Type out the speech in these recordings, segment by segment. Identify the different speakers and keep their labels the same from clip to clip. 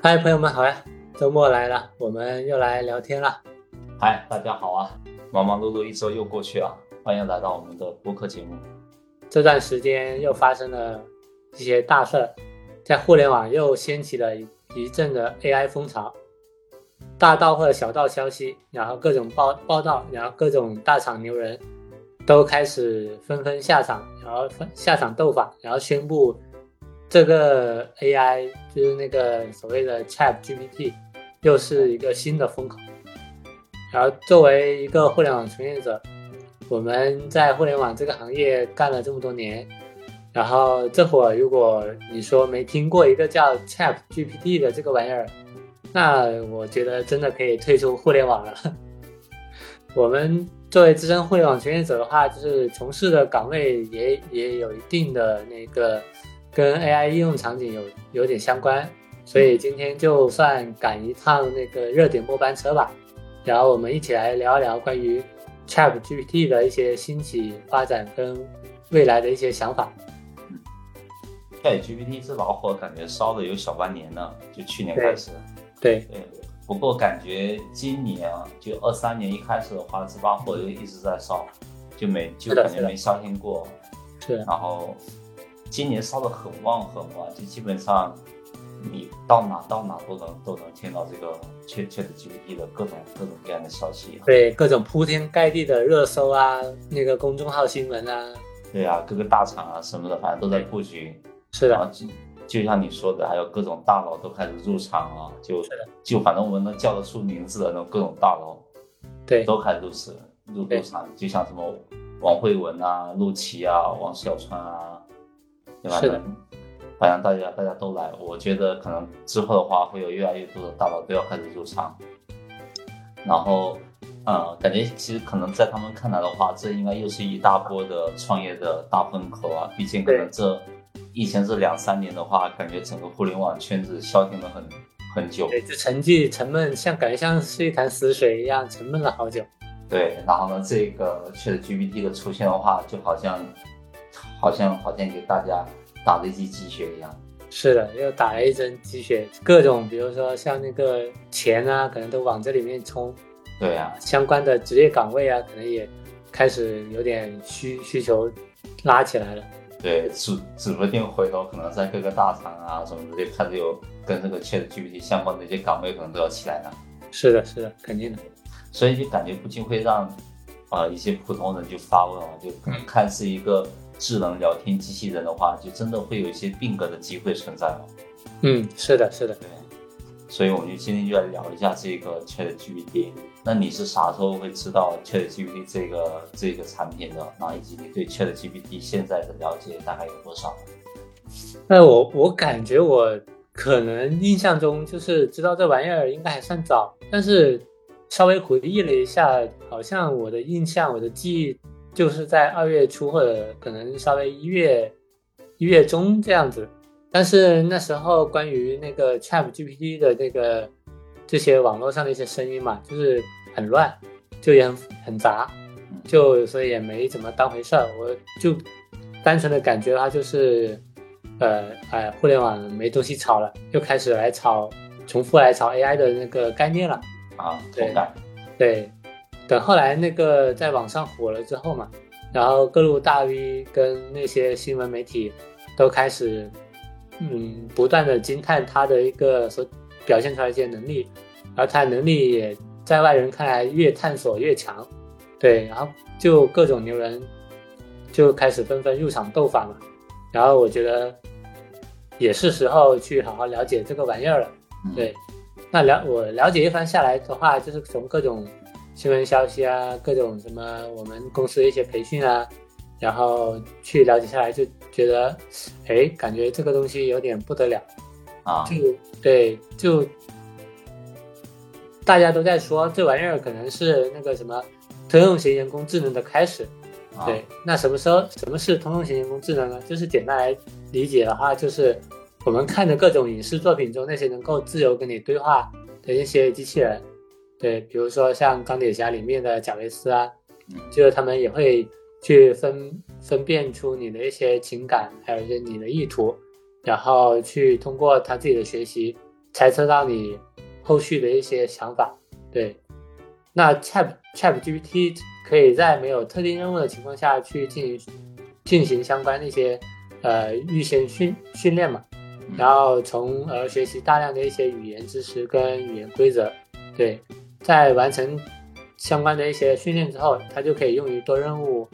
Speaker 1: 嗨，朋友们好呀！周末来了，我们又来聊天了。
Speaker 2: 嗨，大家好啊！忙忙碌碌一周又过去了，欢迎来到我们的播客节目。
Speaker 1: 这段时间又发生了一些大事儿，在互联网又掀起了一阵的 AI 风潮，大道或者小道消息，然后各种报报道，然后各种大厂牛人都开始纷纷下场，然后下场斗法，然后宣布。这个 AI 就是那个所谓的 ChatGPT，又是一个新的风口。然后作为一个互联网从业者，我们在互联网这个行业干了这么多年，然后这会儿如果你说没听过一个叫 ChatGPT 的这个玩意儿，那我觉得真的可以退出互联网了。我们作为资深互联网从业者的话，就是从事的岗位也也有一定的那个。跟 AI 应用场景有有点相关，所以今天就算赶一趟那个热点末班车吧。然后我们一起来聊一聊关于 ChatGPT 的一些兴起发展跟未来的一些想法。
Speaker 2: ChatGPT 这老火感觉烧了有小半年了，就去年开始。
Speaker 1: 对
Speaker 2: 对。不过感觉今年啊，就二三年一开始的话，这把火就一直在烧，就没就感觉没消停过。
Speaker 1: 是。
Speaker 2: 然后。今年烧的很旺很旺，就基本上你到哪到哪都能都能听到这个 Chat Chat GPT 的各种各种各样的消息。
Speaker 1: 对，各种铺天盖地的热搜啊，那个公众号新闻啊。
Speaker 2: 对啊，各个大厂啊什么的，反正都在布局。
Speaker 1: 是的。
Speaker 2: 就就像你说的，还有各种大佬都开始入场啊，就就反正我们能叫得出名字的那种各种大佬，
Speaker 1: 对，
Speaker 2: 都开始入市入入场，就像什么王慧文啊、陆琪啊、王小川啊。对吧？反正大家大家都来，我觉得可能之后的话会有越来越多的大佬都要开始入场，然后，呃，感觉其实可能在他们看来的话，这应该又是一大波的创业的大风口啊。毕竟可能这以前这两三年的话，感觉整个互联网圈子消停了很很久，
Speaker 1: 对，就沉寂沉闷，像感觉像是一潭死水一样沉闷了好久。
Speaker 2: 对，然后呢，这个确实 GPT 的出现的话，就好像。好像好像给大家打了一剂鸡血一样，
Speaker 1: 是的，又打了一针鸡血，各种比如说像那个钱啊，可能都往这里面冲，
Speaker 2: 对啊，
Speaker 1: 相关的职业岗位啊，可能也开始有点需需求拉起来了。
Speaker 2: 对，指指不定回头可能在各个大厂啊什么的，就开始有跟这个 ChatGPT 相关的一些岗位可能都要起来了。
Speaker 1: 是的，是的，肯定的。
Speaker 2: 所以就感觉不禁会让啊一些普通人就发问啊，就可能看似一个。智能聊天机器人的话，就真的会有一些并格的机会存在吗。
Speaker 1: 嗯，是的，是的，
Speaker 2: 对。所以我们就今天就来聊一下这个 ChatGPT。那你是啥时候会知道 ChatGPT 这个这个产品的？然后以及你对 ChatGPT 现在的了解大概有多少？
Speaker 1: 那我我感觉我可能印象中就是知道这玩意儿应该还算早，但是稍微回忆了一下，好像我的印象，我的记忆。就是在二月初或者可能稍微一月一月中这样子，但是那时候关于那个 Chat GPT 的那个这些网络上的一些声音嘛，就是很乱，就也很很杂，就所以也没怎么当回事儿。我就单纯的感觉它就是，呃哎，互联网没东西炒了，又开始来炒，重复来炒 AI 的那个概念了
Speaker 2: 啊，对
Speaker 1: 对。等后来那个在网上火了之后嘛，然后各路大 V 跟那些新闻媒体都开始，嗯，不断的惊叹他的一个所表现出来一些能力，而他能力也在外人看来越探索越强，对，然后就各种牛人就开始纷纷入场斗法嘛，然后我觉得也是时候去好好了解这个玩意儿了，对，那了我了解一番下来的话，就是从各种。新闻消息啊，各种什么我们公司的一些培训啊，然后去了解下来，就觉得，哎，感觉这个东西有点不得了。
Speaker 2: 啊！
Speaker 1: 就对，就大家都在说这玩意儿可能是那个什么通用型人工智能的开始。对，那什么时候什么是通用型人工智能呢？就是简单来理解的话，就是我们看的各种影视作品中那些能够自由跟你对话的一些机器人。对，比如说像钢铁侠里面的贾维斯啊，就是他们也会去分分辨出你的一些情感，还有一些你的意图，然后去通过他自己的学习猜测到你后续的一些想法。对，那 Chat Chat GPT 可以在没有特定任务的情况下去进行进行相关的一些呃预先训训练嘛，然后从而学习大量的一些语言知识跟语言规则。对，在完成相关的一些训练之后，它就可以用于多任务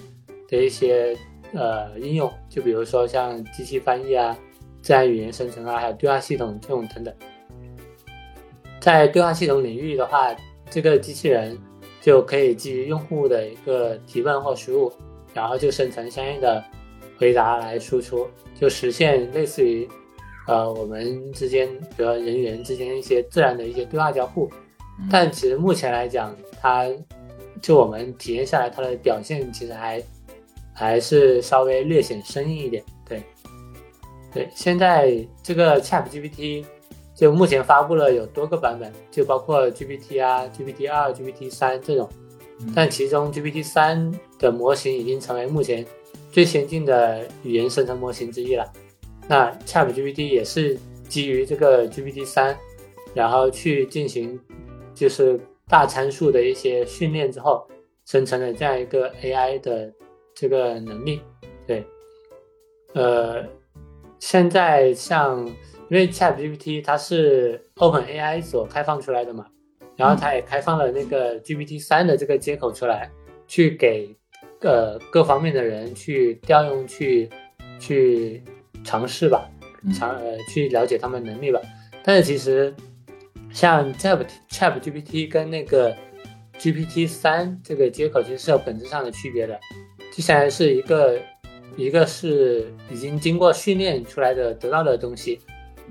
Speaker 1: 的一些呃应用，就比如说像机器翻译啊、自然语言生成啊，还有对话系统这种等等。在对话系统领域的话，这个机器人就可以基于用户的一个提问或输入，然后就生成相应的回答来输出，就实现类似于呃我们之间，比如人与人之间一些自然的一些对话交互。但其实目前来讲，它就我们体验下来，它的表现其实还还是稍微略显生硬一点。对，对，现在这个 Chat GPT 就目前发布了有多个版本，就包括 GPT 啊、GPT 二、GPT 三这种，但其中 GPT 三的模型已经成为目前最先进的语言生成模型之一了。那 Chat GPT 也是基于这个 GPT 三，然后去进行。就是大参数的一些训练之后，生成的这样一个 AI 的这个能力。对，呃，现在像因为 ChatGPT 它是 OpenAI 所开放出来的嘛，然后它也开放了那个 GPT 三的这个接口出来，去给呃各方面的人去调用、去去尝试吧，尝呃去了解他们能力吧。但是其实。像 Chat Chat GPT 跟那个 GPT 三这个接口其实是有本质上的区别的，接下来是一个一个是已经经过训练出来的得到的东西，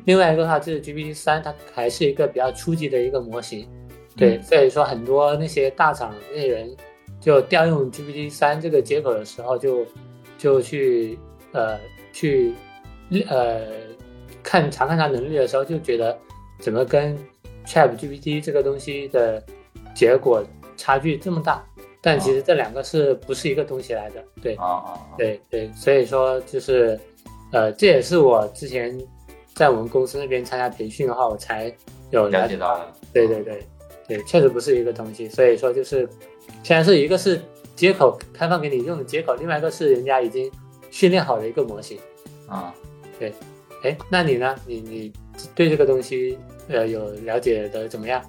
Speaker 1: 另外一个的话就是 GPT 三它还是一个比较初级的一个模型，对，所以说很多那些大厂那些人就调用 GPT 三这个接口的时候就就去呃去呃看查看它能力的时候就觉得怎么跟 Chat GPT 这个东西的结果差距这么大，但其实这两个是不是一个东西来的？对，对对，所以说就是，呃，这也是我之前在我们公司那边参加培训的话，我才有
Speaker 2: 了解到。
Speaker 1: 对对对对，确实不是一个东西。所以说就是，现在是一个是接口开放给你用的接口，另外一个是人家已经训练好的一个模型。
Speaker 2: 啊，
Speaker 1: 对，哎，那你呢？你你对这个东西？呃，有了解的怎么样？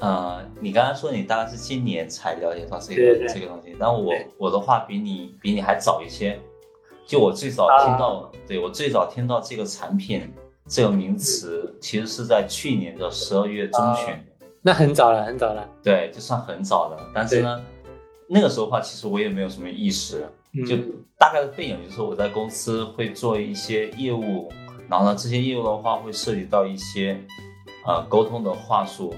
Speaker 2: 呃，你刚刚说你大概是今年才了解到这个这个东西，但我我的话比你比你还早一些。就我最早听到，对我最早听到这个产品这个名词，其实是在去年的十二月中旬。
Speaker 1: 那很早了，很早了。
Speaker 2: 对，就算很早了。但是呢，那个时候的话，其实我也没有什么意识，就大概的背景就是我在公司会做一些业务。然后呢，这些业务的话会涉及到一些，呃，沟通的话术，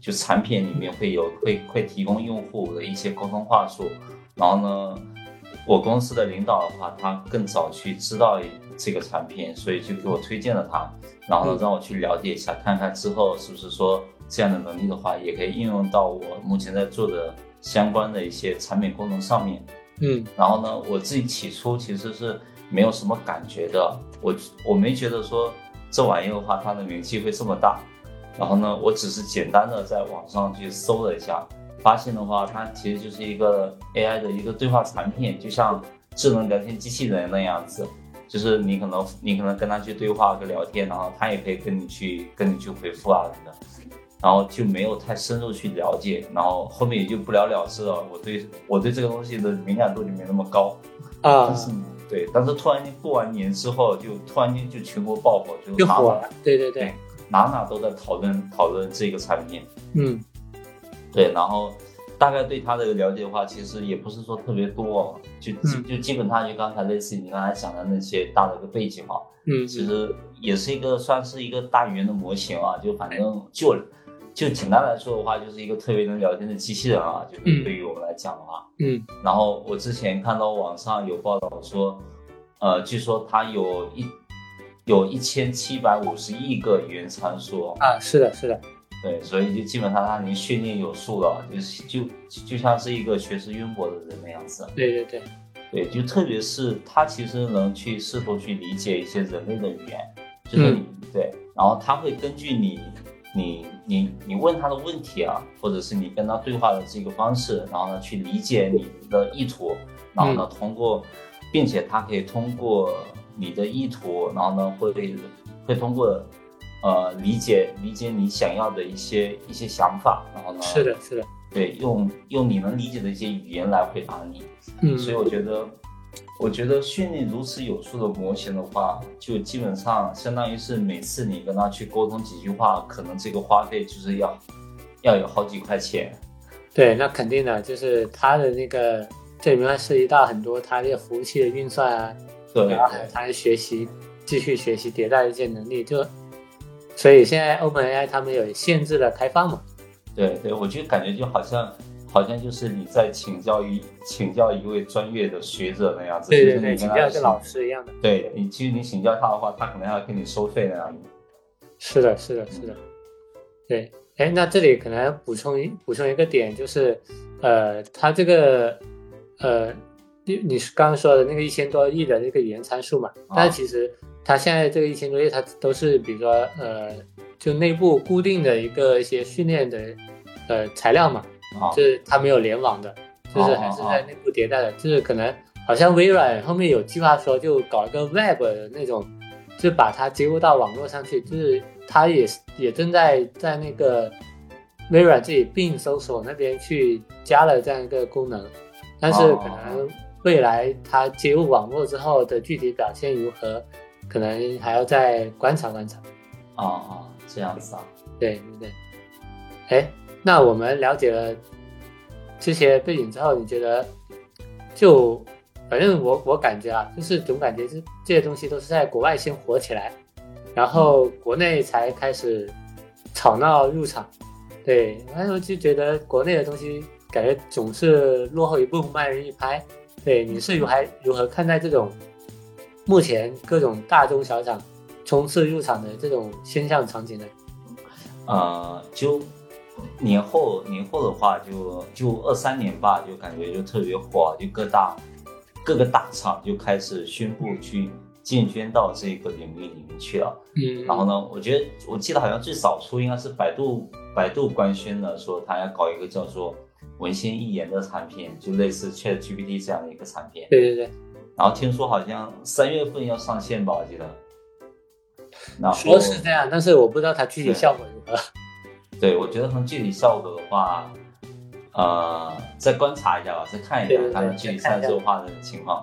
Speaker 2: 就产品里面会有会会提供用户的一些沟通话术。然后呢，我公司的领导的话，他更早去知道这个产品，所以就给我推荐了它。然后，让我去了解一下，看看之后是不是说这样的能力的话，也可以应用到我目前在做的相关的一些产品功能上面。
Speaker 1: 嗯，
Speaker 2: 然后呢，我自己起初其实是。没有什么感觉的，我我没觉得说这玩意的话，它的名气会这么大。然后呢，我只是简单的在网上去搜了一下，发现的话，它其实就是一个 AI 的一个对话产品，就像智能聊天机器人那样子，就是你可能你可能跟它去对话跟聊天，然后它也可以跟你去跟你去回复啊什么的，然后就没有太深入去了解，然后后面也就不了了之了。我对我对这个东西的敏感度就没那么高
Speaker 1: 啊。
Speaker 2: 对，但是突然间过完年之后，就突然间就全国爆火，
Speaker 1: 就火了。对对对，
Speaker 2: 哪哪都在讨论讨论这个产品。
Speaker 1: 嗯，
Speaker 2: 对，然后大概对他的了解的话，其实也不是说特别多，就就基本上就刚才类似于你刚才讲的那些大的一个背景嘛。
Speaker 1: 嗯，
Speaker 2: 其实也是一个算是一个大语言的模型啊，就反正就。就简单来说的话，就是一个特别能聊天的机器人啊，就是对于我们来讲的话，
Speaker 1: 嗯。
Speaker 2: 然后我之前看到网上有报道说，呃，据说它有一有一千七百五十亿个语言参数
Speaker 1: 啊，是的，是的。
Speaker 2: 对，所以就基本上他已经训练有素了，就是就就像是一个学识渊博的人那样子。
Speaker 1: 对对对，
Speaker 2: 对，就特别是他其实能去试图去理解一些人类的语言，就是你、对，然后他会根据你你你你问他的问题啊，或者是你跟他对话的这个方式，然后呢去理解你的意图，然后呢通过，并且他可以通过你的意图，然后呢会会通过呃理解理解你想要的一些一些想法，然后呢
Speaker 1: 是的，是的，
Speaker 2: 对，用用你能理解的一些语言来回答你。
Speaker 1: 嗯，
Speaker 2: 所以我觉得，我觉得训练如此有素的模型的话，就基本上相当于是每次你跟他去沟通几句话，可能这个花费就是要要有好几块钱。
Speaker 1: 对，那肯定的，就是它的那个这里面涉及到很多它这个服务器的运算啊，
Speaker 2: 对
Speaker 1: 然后还有它的学习、继续学习迭代的一些能力，就所以现在 OpenAI 他们有限制了开放嘛？
Speaker 2: 对对，我就感觉就好像好像就是你在请教一请教一位专业的学者那样子，
Speaker 1: 对对对，请教一个老师一样的。
Speaker 2: 对你，其实你请教他的话，他可能要跟你收费那样子。
Speaker 1: 是的，是的，是的，对。哎，那这里可能补充一补充一个点，就是，呃，它这个，呃，你你是刚刚说的那个一千多亿的那个语言参数嘛？但是其实它现在这个一千多页，它都是比如说，呃，就内部固定的一个一些训练的，呃，材料嘛，
Speaker 2: 啊
Speaker 1: 就是它没有联网的，就是还是在内部迭代的，就是可能好像微软后面有计划说，就搞一个 Web 的那种，就把它接入到网络上去，就是它也是也正在在那个微软自己并搜索那边去加了这样一个功能，但是可能未来它接入网络之后的具体表现如何，可能还要再观察观察。
Speaker 2: 哦哦，这样子啊。
Speaker 1: 对对对，哎，那我们了解了这些背景之后，你觉得就反正我我感觉啊，就是总感觉这这些东西都是在国外先火起来，然后国内才开始吵闹入场。对，然后就觉得国内的东西感觉总是落后一步，慢人一拍。对，你是如还如何看待这种目前各种大中小厂冲刺入场的这种现象场景呢？
Speaker 2: 呃，就年后年后的话就，就二三年吧，就感觉就特别火，就各大各个大厂就开始宣布去进军到这个领域里面去了。
Speaker 1: 嗯，
Speaker 2: 然后呢，我觉得我记得好像最早出应该是百度百度官宣的，说他要搞一个叫做文心一言的产品，就类似 Chat GPT 这样的一个产品。
Speaker 1: 对对对，
Speaker 2: 然后听说好像三月份要上线吧，我记得。然后
Speaker 1: 说是这样，但是我不知道它具体效果如何。
Speaker 2: 对，我觉得从具体效果的话，呃，再观察一下吧，再看一下
Speaker 1: 对对对
Speaker 2: 看具体
Speaker 1: 再看一下
Speaker 2: 参数化的情况。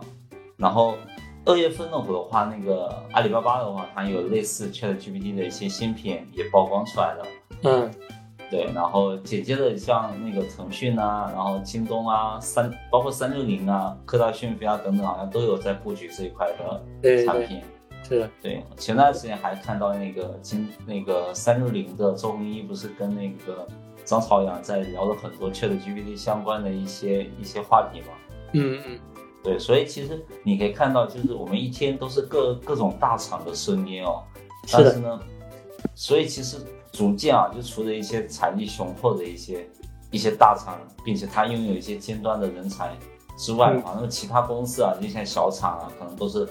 Speaker 2: 然后二月份的话，那个阿里巴巴的话，它有类似 Chat GPT 的一些新品也曝光出来了。
Speaker 1: 嗯，
Speaker 2: 对，然后紧接着像那个腾讯啊，然后京东啊，三包括三六零啊、科大讯飞啊等等，好像都有在布局这一块的
Speaker 1: 对对对，
Speaker 2: 产品。
Speaker 1: 是。的，
Speaker 2: 对，前段时间还看到那个今那个三六零的周鸿祎不是跟那个张朝阳在聊了很多 Chat GPT 相关的一些一些话题嘛。
Speaker 1: 嗯嗯，
Speaker 2: 对，所以其实你可以看到，就是我们一天都是各各种大厂的声音哦，但是呢，所以其实逐渐啊，就除了一些财力雄厚的一些一些大厂，并且它拥有一些尖端的人才之外，
Speaker 1: 啊，
Speaker 2: 那么其他公司啊，就像小厂啊，可能都是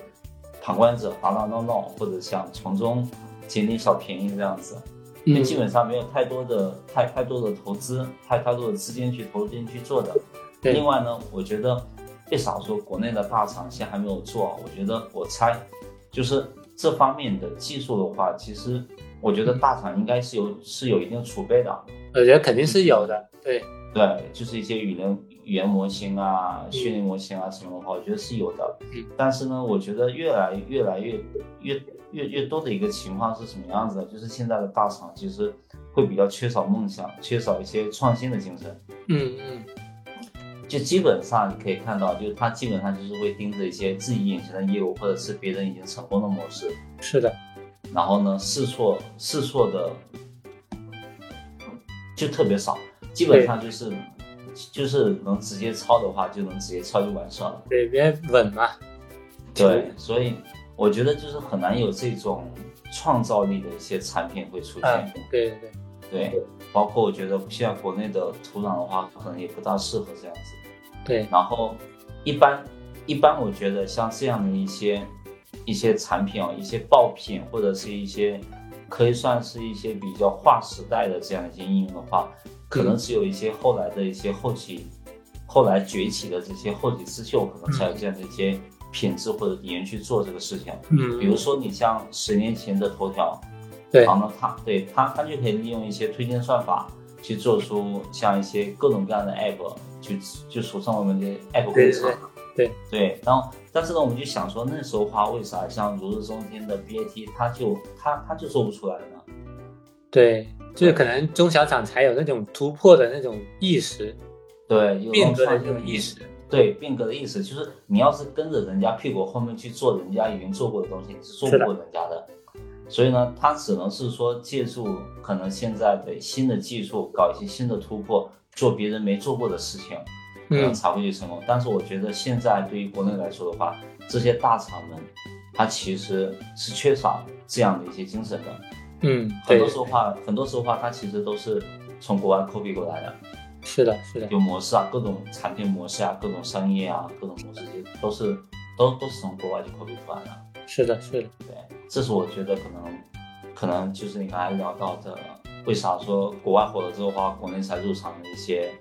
Speaker 2: 旁观者打打闹闹，或者想从中捡点小便宜这样子。就
Speaker 1: 嗯，
Speaker 2: 基本上没有太多的太太多的投资，太太多的资金去投进去做的。另外呢，我觉得为啥说国内的大厂现在还没有做？我觉得我猜，就是这方面的技术的话，其实我觉得大厂应该是有是有一定储备的。
Speaker 1: 我觉得肯定是有的。对，
Speaker 2: 对，就是一些语言语言模型啊、训练模型啊什么的话，我觉得是有的。
Speaker 1: 嗯
Speaker 2: 但是呢，我觉得越来越来越越越越多的一个情况是什么样子的？就是现在的大厂其实会比较缺少梦想，缺少一些创新的精神。
Speaker 1: 嗯嗯，
Speaker 2: 就基本上你可以看到，就是他基本上就是会盯着一些自己眼前的业务，或者是别人已经成功的模式，
Speaker 1: 是的，
Speaker 2: 然后呢试错试错的就特别少，基本上就是就是能直接抄的话，就能直接抄就完事了。
Speaker 1: 对，别稳嘛。
Speaker 2: 对，所以我觉得就是很难有这种创造力的一些产品会出现。
Speaker 1: 嗯，对对对，
Speaker 2: 对，包括我觉得现在国内的土壤的话，可能也不大适合这样子。
Speaker 1: 对，
Speaker 2: 然后一般一般，我觉得像这样的一些一些产品啊，一些爆品或者是一些可以算是一些比较划时代的这样一些应用的话，可能只有一些后来的一些后起后来崛起的这些后起之秀，可能才有这样的一些品质或者理念去做这个事情。
Speaker 1: 嗯，
Speaker 2: 比如说你像十年前的头条，
Speaker 1: 对，
Speaker 2: 然后呢，它对它它就可以利用一些推荐算法去做出像一些各种各样的 app，就就俗称我们的 app 工
Speaker 1: 对。
Speaker 2: 厂。
Speaker 1: 对
Speaker 2: 对，然后但是呢，我们就想说，那时候的话，为啥像如日中天的 BAT，他就他他就做不出来呢？
Speaker 1: 对，就是可能中小厂才有那种突破的那种意识，
Speaker 2: 对，有
Speaker 1: 变革的
Speaker 2: 创
Speaker 1: 那种意识。
Speaker 2: 对变革的意思就是，你要是跟着人家屁股后面去做人家已经做过的东西，你是做不过人家的。所以呢，他只能是说借助可能现在的新的技术，搞一些新的突破，做别人没做过的事情，可能
Speaker 1: 嗯，
Speaker 2: 才会去成功。但是我觉得现在对于国内来说的话，这些大厂们，它其实是缺少这样的一些精神的。
Speaker 1: 嗯，
Speaker 2: 很多，时候话，很多时候话，它其实都是从国外 copy 过来的。
Speaker 1: 是的，是的，
Speaker 2: 有模式啊，各种产品模式啊，各种商业啊，各种模式，这些都是都都是从国外就 copy 出来的。
Speaker 1: 是的，是的，
Speaker 2: 对，这是我觉得可能可能就是你刚才聊到的，为啥说国外火了之后的话，国内才入场的一些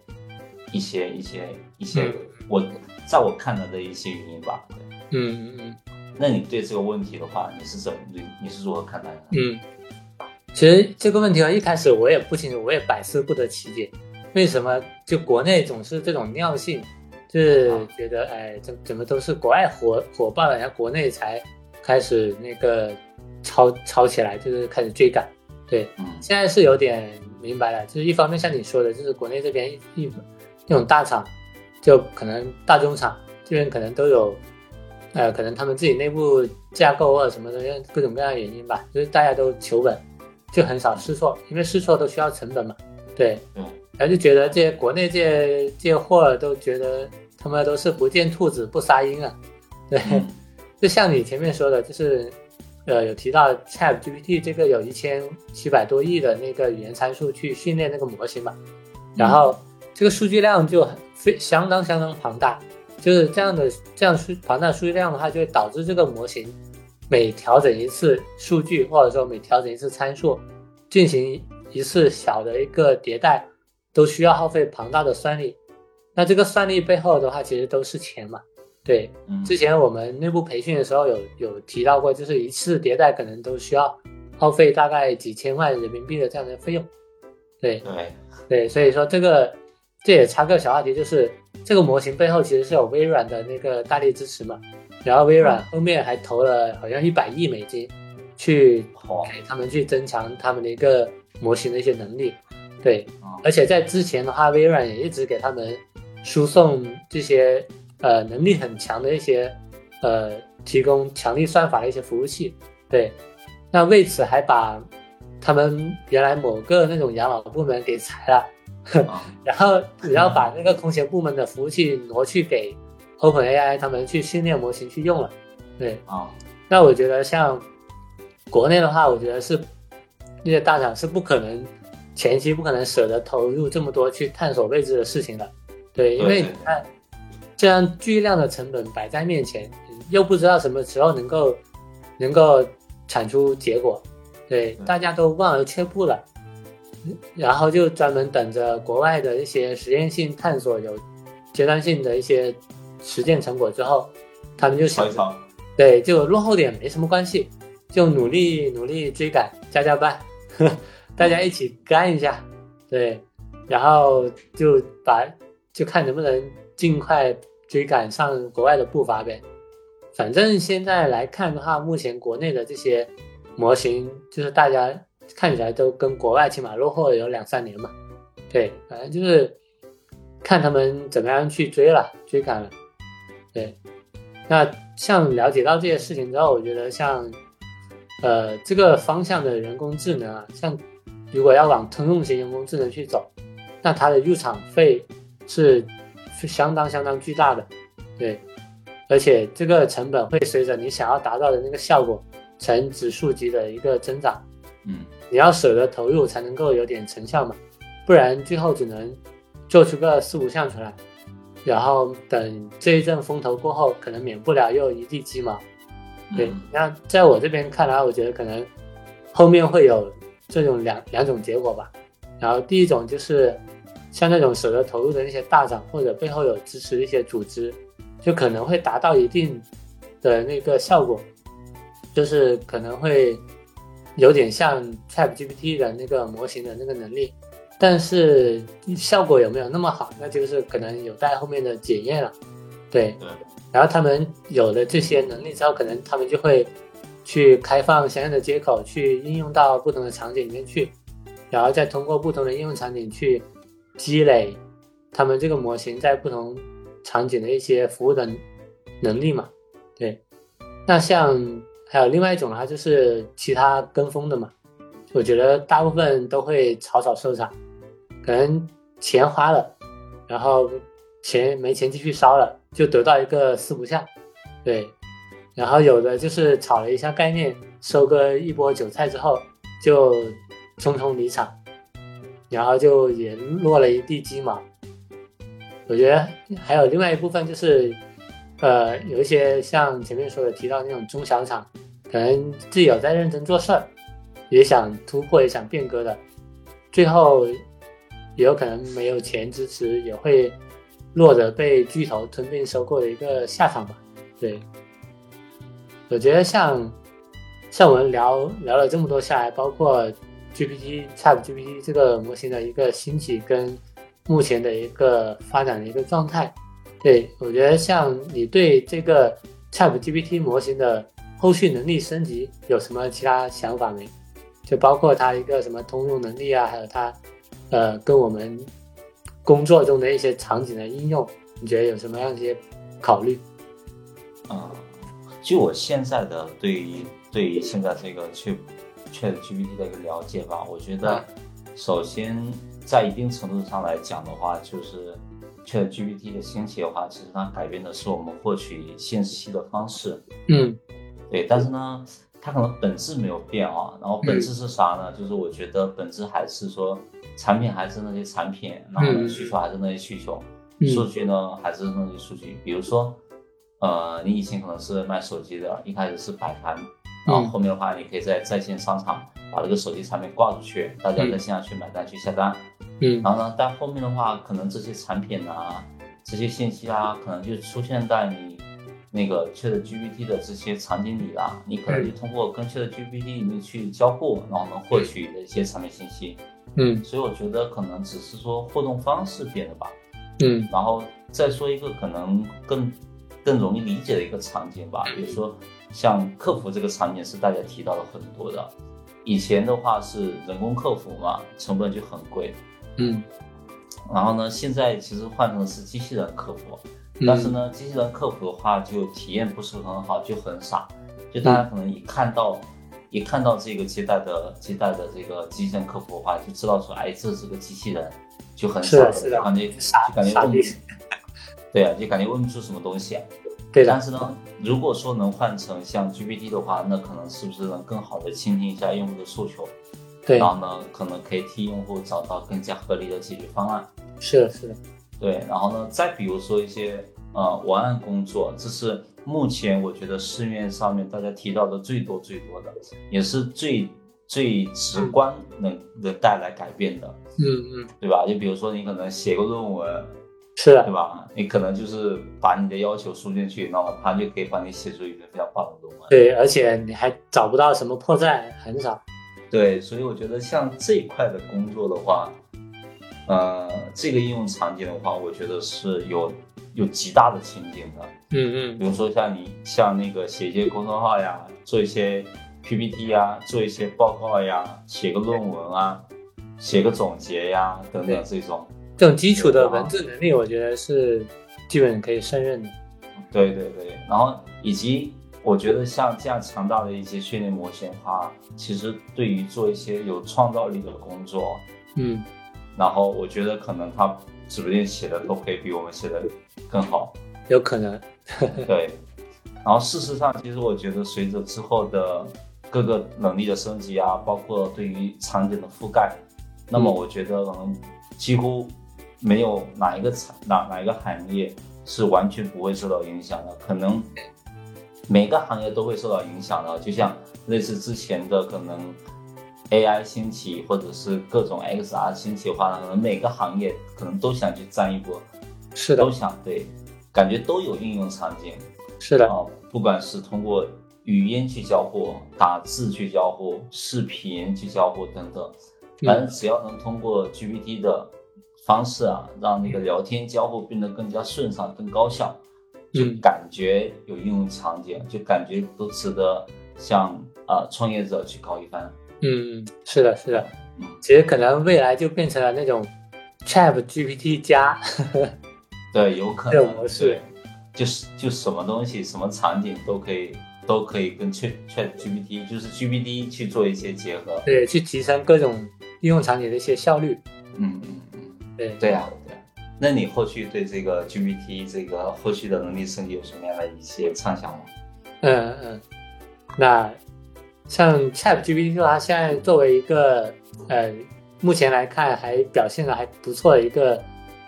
Speaker 2: 一些一些一些
Speaker 1: 嗯
Speaker 2: 我在我看来的一些原因吧。
Speaker 1: 嗯嗯嗯。
Speaker 2: 那你对这个问题的话，你是怎么你你是如何看待的？
Speaker 1: 嗯，其实这个问题啊，一开始我也不清楚，我也百思不得其解，为什么就国内总是这种尿性，就是觉得哎，怎怎么都是国外火火爆了，然后国内才开始那个抄抄起来，就是开始追赶。对，
Speaker 2: 嗯
Speaker 1: 现在是有点明白了，就是一方面像你说的，就是国内这边一一那种大厂，就可能大中厂这边可能都有，呃，可能他们自己内部架构或者什么的各种各样的原因吧，就是大家都求稳，就很少试错，因为试错都需要成本嘛。对，
Speaker 2: 嗯，
Speaker 1: 然后就觉得这些国内这些这些货都觉得他们都是不见兔子不撒鹰啊。对，
Speaker 2: 嗯
Speaker 1: 就像你前面说的，就是呃有提到 Chat GPT 这个有一千七百多亿的那个语言参数去训练那个模型嘛，然后这个数据量就很非相当相当庞大，就是这样的这样数庞大的数据量的话，就会导致这个模型每调整一次数据或者说每调整一次参数，进行一次小的一个迭代，都需要耗费庞大的算力。那这个算力背后的话，其实都是钱嘛。对，
Speaker 2: 嗯
Speaker 1: 之前我们内部培训的时候有有提到过，就是一次迭代可能都需要耗费大概几千万人民币的这样的费用。对
Speaker 2: 对，
Speaker 1: 对，所以说这个这也插个小话题，就是这个模型背后其实是有微软的那个大力支持嘛，然后微软后面还投了好像一百亿美金去给他们去增强他们的一个模型的一些能力。对，
Speaker 2: 啊
Speaker 1: 而且在之前的话，微软也一直给他们输送这些呃能力很强的一些呃提供强力算法的一些服务器。对，那为此还把他们原来某个那种养老部门给裁了，
Speaker 2: 啊
Speaker 1: 然后只要把那个空闲部门的服务器挪去给 OpenAI 他们去训练模型去用了。对，
Speaker 2: 啊
Speaker 1: 那我觉得像国内的话，我觉得是那些大厂是不可能前期不可能舍得投入这么多去探索未知的事情的。对，因为你看这样巨量的成本摆在面前，又不知道什么时候能够能够产出结果，对大家都望而却步了。然后就专门等着国外的一些实验性探索有阶段性的一些实践成果之后，他们就想对，就落后点没什么关系，就努力努力追赶，加加班，大家一起干一下，对，然后就把就看能不能尽快追赶上国外的步伐呗。反正现在来看的话，目前国内的这些模型，就是大家看起来都跟国外起码落后了有两三年嘛。对，反正就是看他们怎么样去追了，追赶了。对，那像了解到这些事情之后，我觉得像呃这个方向的人工智能啊，像如果要往通用型人工智能去走，那它的入场费是是相当相当巨大的，对，而且这个成本会随着你想要达到的那个效果呈指数级的一个增长，
Speaker 2: 嗯
Speaker 1: 你要舍得投入才能够有点成效嘛，不然最后只能做出个四五项出来，然后等这一阵风头过后，可能免不了又一地鸡毛。对
Speaker 2: 嗯，
Speaker 1: 那在我这边看来，我觉得可能后面会有这种两两种结果吧。然后第一种就是像那种舍得投入的那些大厂，或者背后有支持的一些组织，就可能会达到一定的那个效果，就是可能会有点像 ChatGPT 的那个模型的那个能力，但是效果有没有那么好，那就是可能有待后面的检验了。对，
Speaker 2: 对，
Speaker 1: 然后他们有了这些能力之后，可能他们就会去开放相应的接口，去应用到不同的场景里面去，然后再通过不同的应用场景去积累他们这个模型在不同场景的一些服务的能力嘛。对，那像还有另外一种的话，就是其他跟风的嘛。我觉得大部分都会草草收场，可能钱花了，然后钱没钱继续烧了，就得到一个四不像，对。然后有的就是炒了一下概念，收割一波韭菜之后，就匆匆离场，然后就也落了一地鸡毛。我觉得还有另外一部分就是，呃，有一些像前面说的提到那种中小厂，可能自己有在认真做事儿，也想突破，也想变革的，最后也有可能没有钱支持，也会落得被巨头吞并收购的一个下场吧。对，我觉得像像我们聊聊了这么多下来，包括 GPT、Chat GPT 这个模型的一个兴起跟目前的一个发展的一个状态，对我觉得像你对这个 Chat GPT 模型的后续能力升级有什么其他想法没？就包括它一个什么通用能力啊，还有它呃跟我们工作中的一些场景的应用，你觉得有什么样的一些考虑？
Speaker 2: 嗯，就我现在的对于对于现在这个 Chat Chat GPT 的一个了解吧，我觉得首先在一定程度上来讲的话，就是 Chat GPT 的兴起的话，其实它改变的是我们获取信息的方式。
Speaker 1: 嗯
Speaker 2: 对，但是呢，它可能本质没有变啊。然后本质是啥呢？就是我觉得本质还是说，产品还是那些产品，然后需求还是那些需求，
Speaker 1: 嗯
Speaker 2: 数据呢还是那些数据。比如说，呃，你以前可能是卖手机的，一开始是摆摊，然后后面的话，你可以在在线商场把这个手机产品挂出去，大家在线上去买单去下单。
Speaker 1: 嗯
Speaker 2: 然后呢，但后面的话，可能这些产品啊，这些信息啊，可能就出现在你那个 Chat GPT 的这些场景里了。你可能就通过跟 Chat GPT 里面去交互，然后能获取的一些产品信息。
Speaker 1: 嗯
Speaker 2: 所以我觉得可能只是说互动方式变了吧。
Speaker 1: 嗯
Speaker 2: 然后再说一个可能更更容易理解的一个场景吧，比如说像客服这个场景是大家提到了很多的。以前的话是人工客服嘛，成本就很贵。
Speaker 1: 嗯。
Speaker 2: 然后呢，现在其实换成的是机器人客服，
Speaker 1: 嗯，
Speaker 2: 但是呢，机器人客服的话就体验不是很好，就很傻，就大家可能一看到、一看到这个接待的接待的这个机器人客服的话，就知道说，哎，这是个机器人，就很傻
Speaker 1: 是的
Speaker 2: 感觉
Speaker 1: 傻
Speaker 2: 就感觉问不
Speaker 1: 傻逼，
Speaker 2: 对啊，就感觉问不出什么东西啊。
Speaker 1: 对的。
Speaker 2: 但，是呢，如果说能换成像 GPT 的话，那可能是不是能更好的倾听一下用户的诉求，
Speaker 1: 对
Speaker 2: 然，后呢，可能可以替用户找到更加合理的解决方案。
Speaker 1: 是的，是的，
Speaker 2: 对，然后呢，再比如说一些呃文案工作，这是目前我觉得市面上面大家提到的最多最多的，也是最最直观能能带来改变的，
Speaker 1: 嗯嗯，
Speaker 2: 对吧？就比如说你可能写个论文，
Speaker 1: 是的，
Speaker 2: 对吧？你可能就是把你的要求输进去，然后它就可以帮你写出一篇非常棒的论文。
Speaker 1: 对，而且你还找不到什么破绽，很少。
Speaker 2: 对，所以我觉得像这一块的工作的话，呃，这个应用场景的话，我觉得是有有极大的前景的。
Speaker 1: 嗯嗯
Speaker 2: 比如说像你像那个写一些公众号呀，做一些 PPT 呀，做一些报告呀，写个论文啊，写个总结呀等等这种。
Speaker 1: 这种基础的文字能力，我觉得是基本可以胜任的。
Speaker 2: 对对对，然后以及我觉得像这样强大的一些训练模型的话，其实对于做一些有创造力的工作，
Speaker 1: 嗯
Speaker 2: 然后我觉得可能他指不定写的都可以比我们写的更好。
Speaker 1: 有可能。
Speaker 2: 对，然后事实上，其实我觉得随着之后的各个能力的升级啊，包括对于场景的覆盖，那么我觉得可能几乎没有哪一个产哪哪一个行业是完全不会受到影响的，可能每个行业都会受到影响的，就像类似之前的可能 AI 兴起，或者是各种 XR 兴起的话，可能每个行业可能都想去占一波，
Speaker 1: 是的。
Speaker 2: 都，想对，感觉都有应用场景。
Speaker 1: 是的，
Speaker 2: 啊，不管是通过语音去交互、打字去交互、视频去交互等等，反正只要能通过 GPT 的方式啊，让那个聊天交互变得更加顺畅、更高效，就
Speaker 1: 嗯
Speaker 2: 感觉有应用场景，就感觉都值得向啊创业者去搞一番。
Speaker 1: 嗯，是的，是的。
Speaker 2: 嗯，
Speaker 1: 其实可能未来就变成了那种 Chat GPT 加，
Speaker 2: 对，有可
Speaker 1: 这种
Speaker 2: 能
Speaker 1: 模式，
Speaker 2: 就是就什么东西、什么场景都可以都可以跟 Chat Chat GPT，就是 GPT 去做一些结合。
Speaker 1: 对，去提升各种应用场景的一些效率。
Speaker 2: 嗯嗯嗯。
Speaker 1: 对，
Speaker 2: 对呀、那你后续对这个 GPT 这个后续的能力升级有什么样的一些畅想吗？
Speaker 1: 嗯嗯。那像 Chat GPT 的话，现在作为一个呃，目前来看还表现的还不错的一个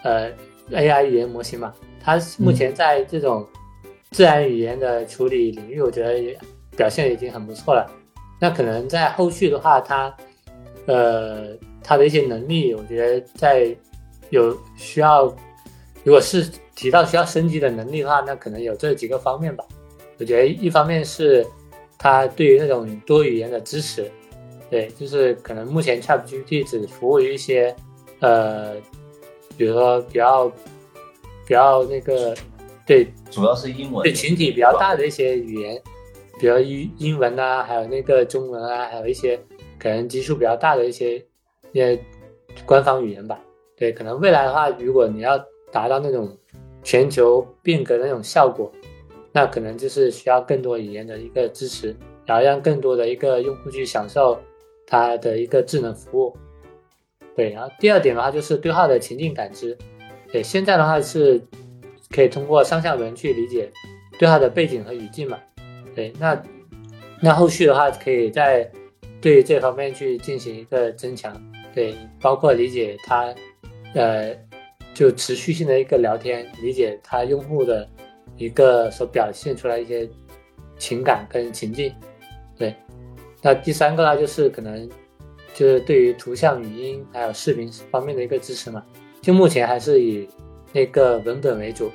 Speaker 1: 呃 AI 语言模型嘛，它目前在这种自然语言的处理领域，我觉得也表现已经很不错了。那可能在后续的话，它呃它的一些能力，我觉得在有需要，如果是提到需要升级的能力的话，那可能有这几个方面吧。我觉得一方面是它对于那种多语言的支持，对，就是可能目前 ChatGPT 只服务于一些呃，比如说比较比较那个对
Speaker 2: 主要是英文
Speaker 1: 对群体比较大的一些语言，比如英英文啊，还有那个中文啊，还有一些可能基数比较大的一些一些官方语言吧。对，可能未来的话，如果你要达到那种全球变革的那种效果，那可能就是需要更多语言的一个支持，然后让更多的一个用户去享受它的一个智能服务。对，然后第二点的话就是对话的情境感知。对，现在的话是可以通过上下文去理解对话的背景和语境嘛。对，那那后续的话可以在对这方面去进行一个增强。对，包括理解它，呃，就持续性的一个聊天，理解它用户的一个所表现出来一些情感跟情境。对，那第三个呢，就是可能就是对于图像、语音还有视频方面的一个支持嘛。就目前还是以那个文本为主，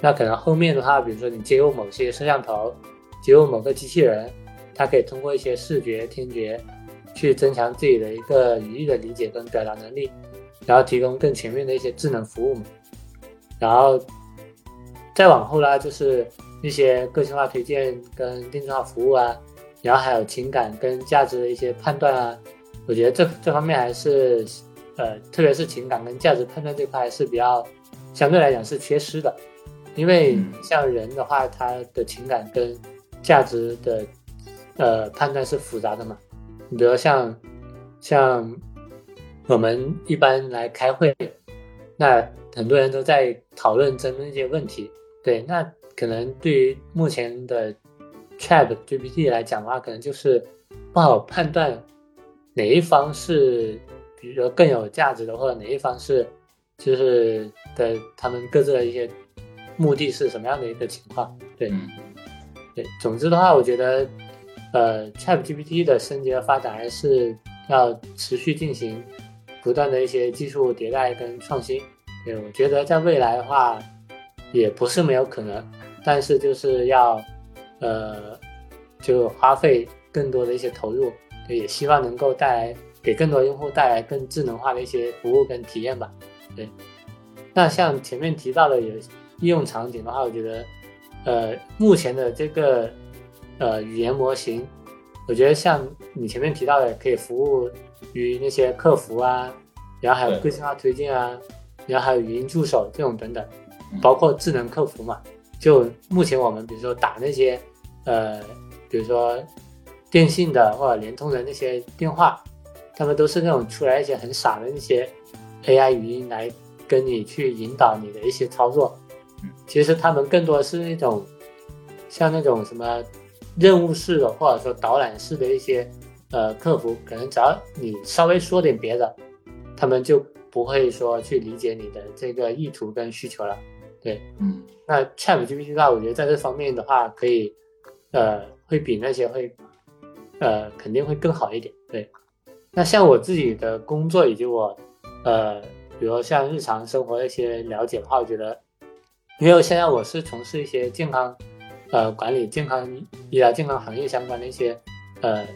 Speaker 1: 那可能后面的话，比如说你接入某些摄像头，接入某个机器人，它可以通过一些视觉、听觉，去增强自己的一个语义的理解跟表达能力，然后提供更全面的一些智能服务嘛。然后再往后啦，就是一些个性化推荐跟定制化服务啊，然后还有情感跟价值的一些判断啊，我觉得这这方面还是呃，特别是情感跟价值判断这块还是比较相对来讲是缺失的，因为
Speaker 2: 嗯
Speaker 1: 像人的话，他的情感跟价值的呃判断是复杂的嘛。你比如像像我们一般来开会，那很多人都在讨论争论一些问题，对，那可能对于目前的 Chat GPT 来讲的话，可能就是不好判断哪一方是，比如说更有价值的，或者哪一方是就是的他们各自的一些目的是什么样的一个情况，对。
Speaker 2: 嗯
Speaker 1: 对，总之的话，我觉得，呃，ChatGPT 的升级和发展还是要持续进行，不断的一些技术迭代跟创新。对，我觉得在未来的话，也不是没有可能，但是就是要，呃，就花费更多的一些投入，对，也希望能够带来给更多用户带来更智能化的一些服务跟体验吧。对，那像前面提到的有应用场景的话，我觉得。呃，目前的这个呃语言模型，我觉得像你前面提到的，可以服务于那些客服啊，然后还有个性化推荐啊，然后还有语音助手这种等等
Speaker 2: 嗯，
Speaker 1: 包括智能客服嘛。就目前我们比如说打那些呃，比如说电信的或者联通的那些电话，他们都是那种出来一些很傻的那些 AI 语音来跟你去引导你的一些操作。其实他们更多是那种像那种什么任务式的或者说导览式的一些呃客服，可能只要你稍微说点别的，他们就不会说去理解你的这个意图跟需求了。对，
Speaker 2: 嗯
Speaker 1: 那 Chat GPT 的话，我觉得在这方面的话，可以呃会比那些会呃肯定会更好一点。对，那像我自己的工作以及我呃，比如像日常生活的一些了解的话，我觉得，因为现在我是从事一些健康呃管理、健康医疗健康行业相关的一些呃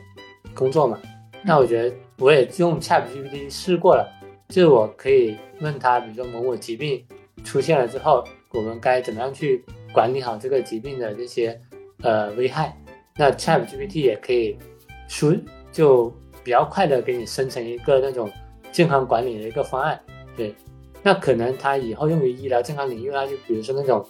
Speaker 1: 工作嘛，那我觉得我也用 Chat GPT 试过了，就是我可以问他，比如说某某疾病出现了之后，我们该怎么样去管理好这个疾病的这些呃危害。那 Chat GPT 也可以输就比较快的给你生成一个那种健康管理的一个方案。对，那可能它以后用于医疗健康领域啊，就比如说那种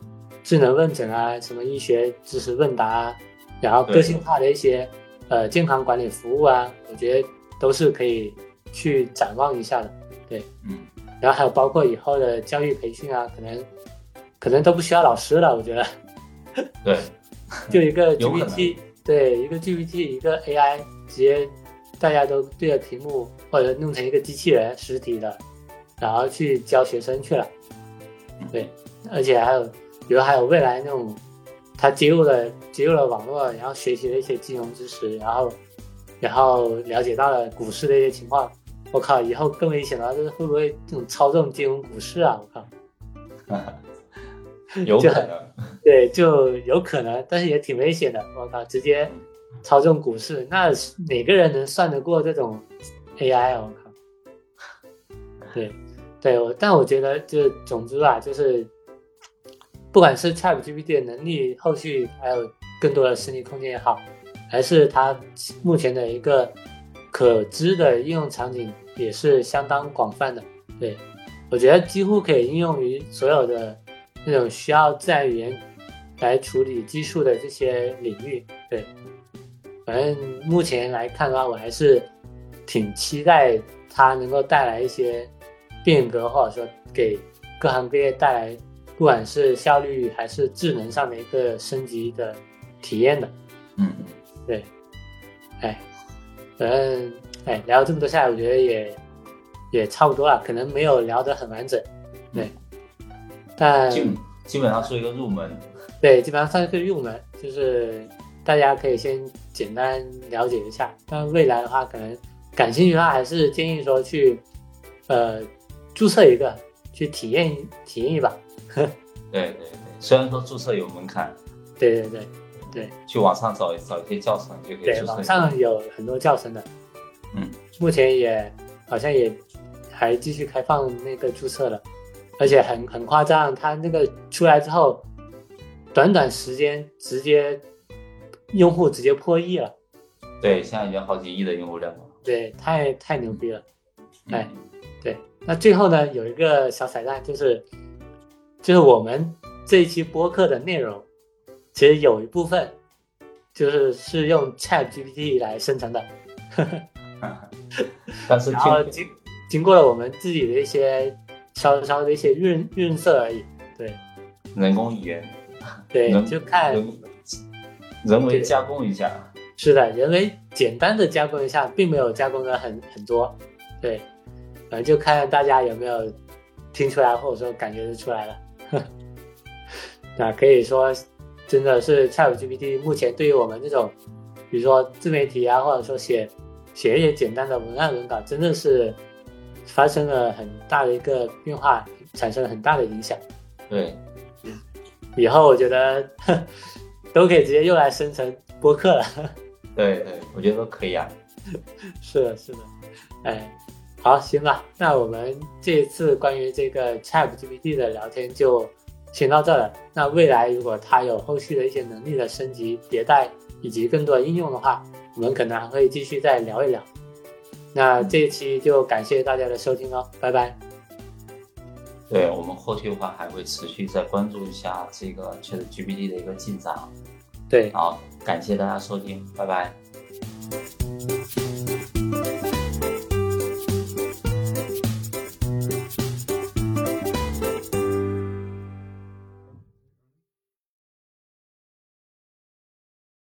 Speaker 1: 智能问诊啊，什么医学知识问答啊，然后个性化的一些呃健康管理服务啊，我觉得都是可以去展望一下的。对。
Speaker 2: 嗯，
Speaker 1: 然后还有包括以后的教育培训啊，可能可能都不需要老师了，我觉得。
Speaker 2: 对，
Speaker 1: 就一个 GPT，对，一个 GPT，一个 AI，直接大家都对着屏幕或者弄成一个机器人实体的，然后去教学生去了。对，而且还有，比如还有未来那种，他接入了接入了网络，然后学习了一些金融知识，然后然后了解到了股市的一些情况。我靠，以后更危险了，就是会不会这种操纵金融股市啊？我靠！
Speaker 2: 有可能。
Speaker 1: 对，就有可能，但是也挺危险的。我靠，直接操纵股市，那哪个人能算得过这种 AI 啊？我靠！对，对，我但我觉得就总之吧，就是不管是 ChatGPT 的能力，后续还有更多的升级空间也好，还是它目前的一个可知的应用场景也是相当广泛的。对，我觉得几乎可以应用于所有的那种需要自然语言来处理技术的这些领域。对，反正目前来看的话，我还是挺期待它能够带来一些变革，或者说给各行各业带来不管是效率还是智能上的一个升级的体验的。
Speaker 2: 嗯，
Speaker 1: 对，哎，反正哎聊了这么多下来，我觉得也也差不多了，可能没有聊得很完整，对，但
Speaker 2: 基基本上是一个入门。
Speaker 1: 对，基本上算是个入门，就是大家可以先简单了解一下。但未来的话，可能感兴趣的话，还是建议说去呃注册一个，去体验体验一把。
Speaker 2: 对对对，虽然说注册有门槛，
Speaker 1: 对对对对
Speaker 2: 去网上找找一些教程就可以
Speaker 1: 对，
Speaker 2: 注册。
Speaker 1: 网上有很多教程的，
Speaker 2: 嗯，
Speaker 1: 目前也好像也还继续开放那个注册了，而且很很夸张，它那个出来之后，短短时间直接用户直接破亿了。
Speaker 2: 对，现在已经好几亿的用户量了。
Speaker 1: 对，太太牛逼了。哎
Speaker 2: 嗯，
Speaker 1: 对，那最后呢，有一个小彩蛋，就是就是我们这一期播客的内容，其实有一部分就是是用 Chat GPT 来生成的，
Speaker 2: 但是
Speaker 1: 然后经经过了我们自己的一些稍稍的一些润润色而已。对
Speaker 2: 人工语言，
Speaker 1: 对，就看
Speaker 2: 人人为加工一下。
Speaker 1: 是的，人为简单的加工一下，并没有加工的很很多。对，反正就看大家有没有听出来，或者说感觉得出来了。那可以说，真的是 ChatGPT 目前对于我们这种，比如说自媒体啊，或者说写写一些简单的文案文稿，真的是发生了很大的一个变化，产生了很大的影响。
Speaker 2: 对，
Speaker 1: 以后我觉得 都可以直接用来生成播客了。
Speaker 2: 对对，我觉得都可以啊。
Speaker 1: 是的，是的，哎，好，行了，那我们这一次关于这个 Chat GPT 的聊天就先到这了。那未来如果它有后续的一些能力的升级、迭代以及更多的应用的话，我们可能还会继续再聊一聊。那这一期就感谢大家的收听哦，拜拜。
Speaker 2: 对我们后续的话还会持续再关注一下这个 Chat GPT 的一个进展。
Speaker 1: 对，
Speaker 2: 好，感谢大家收听，拜拜。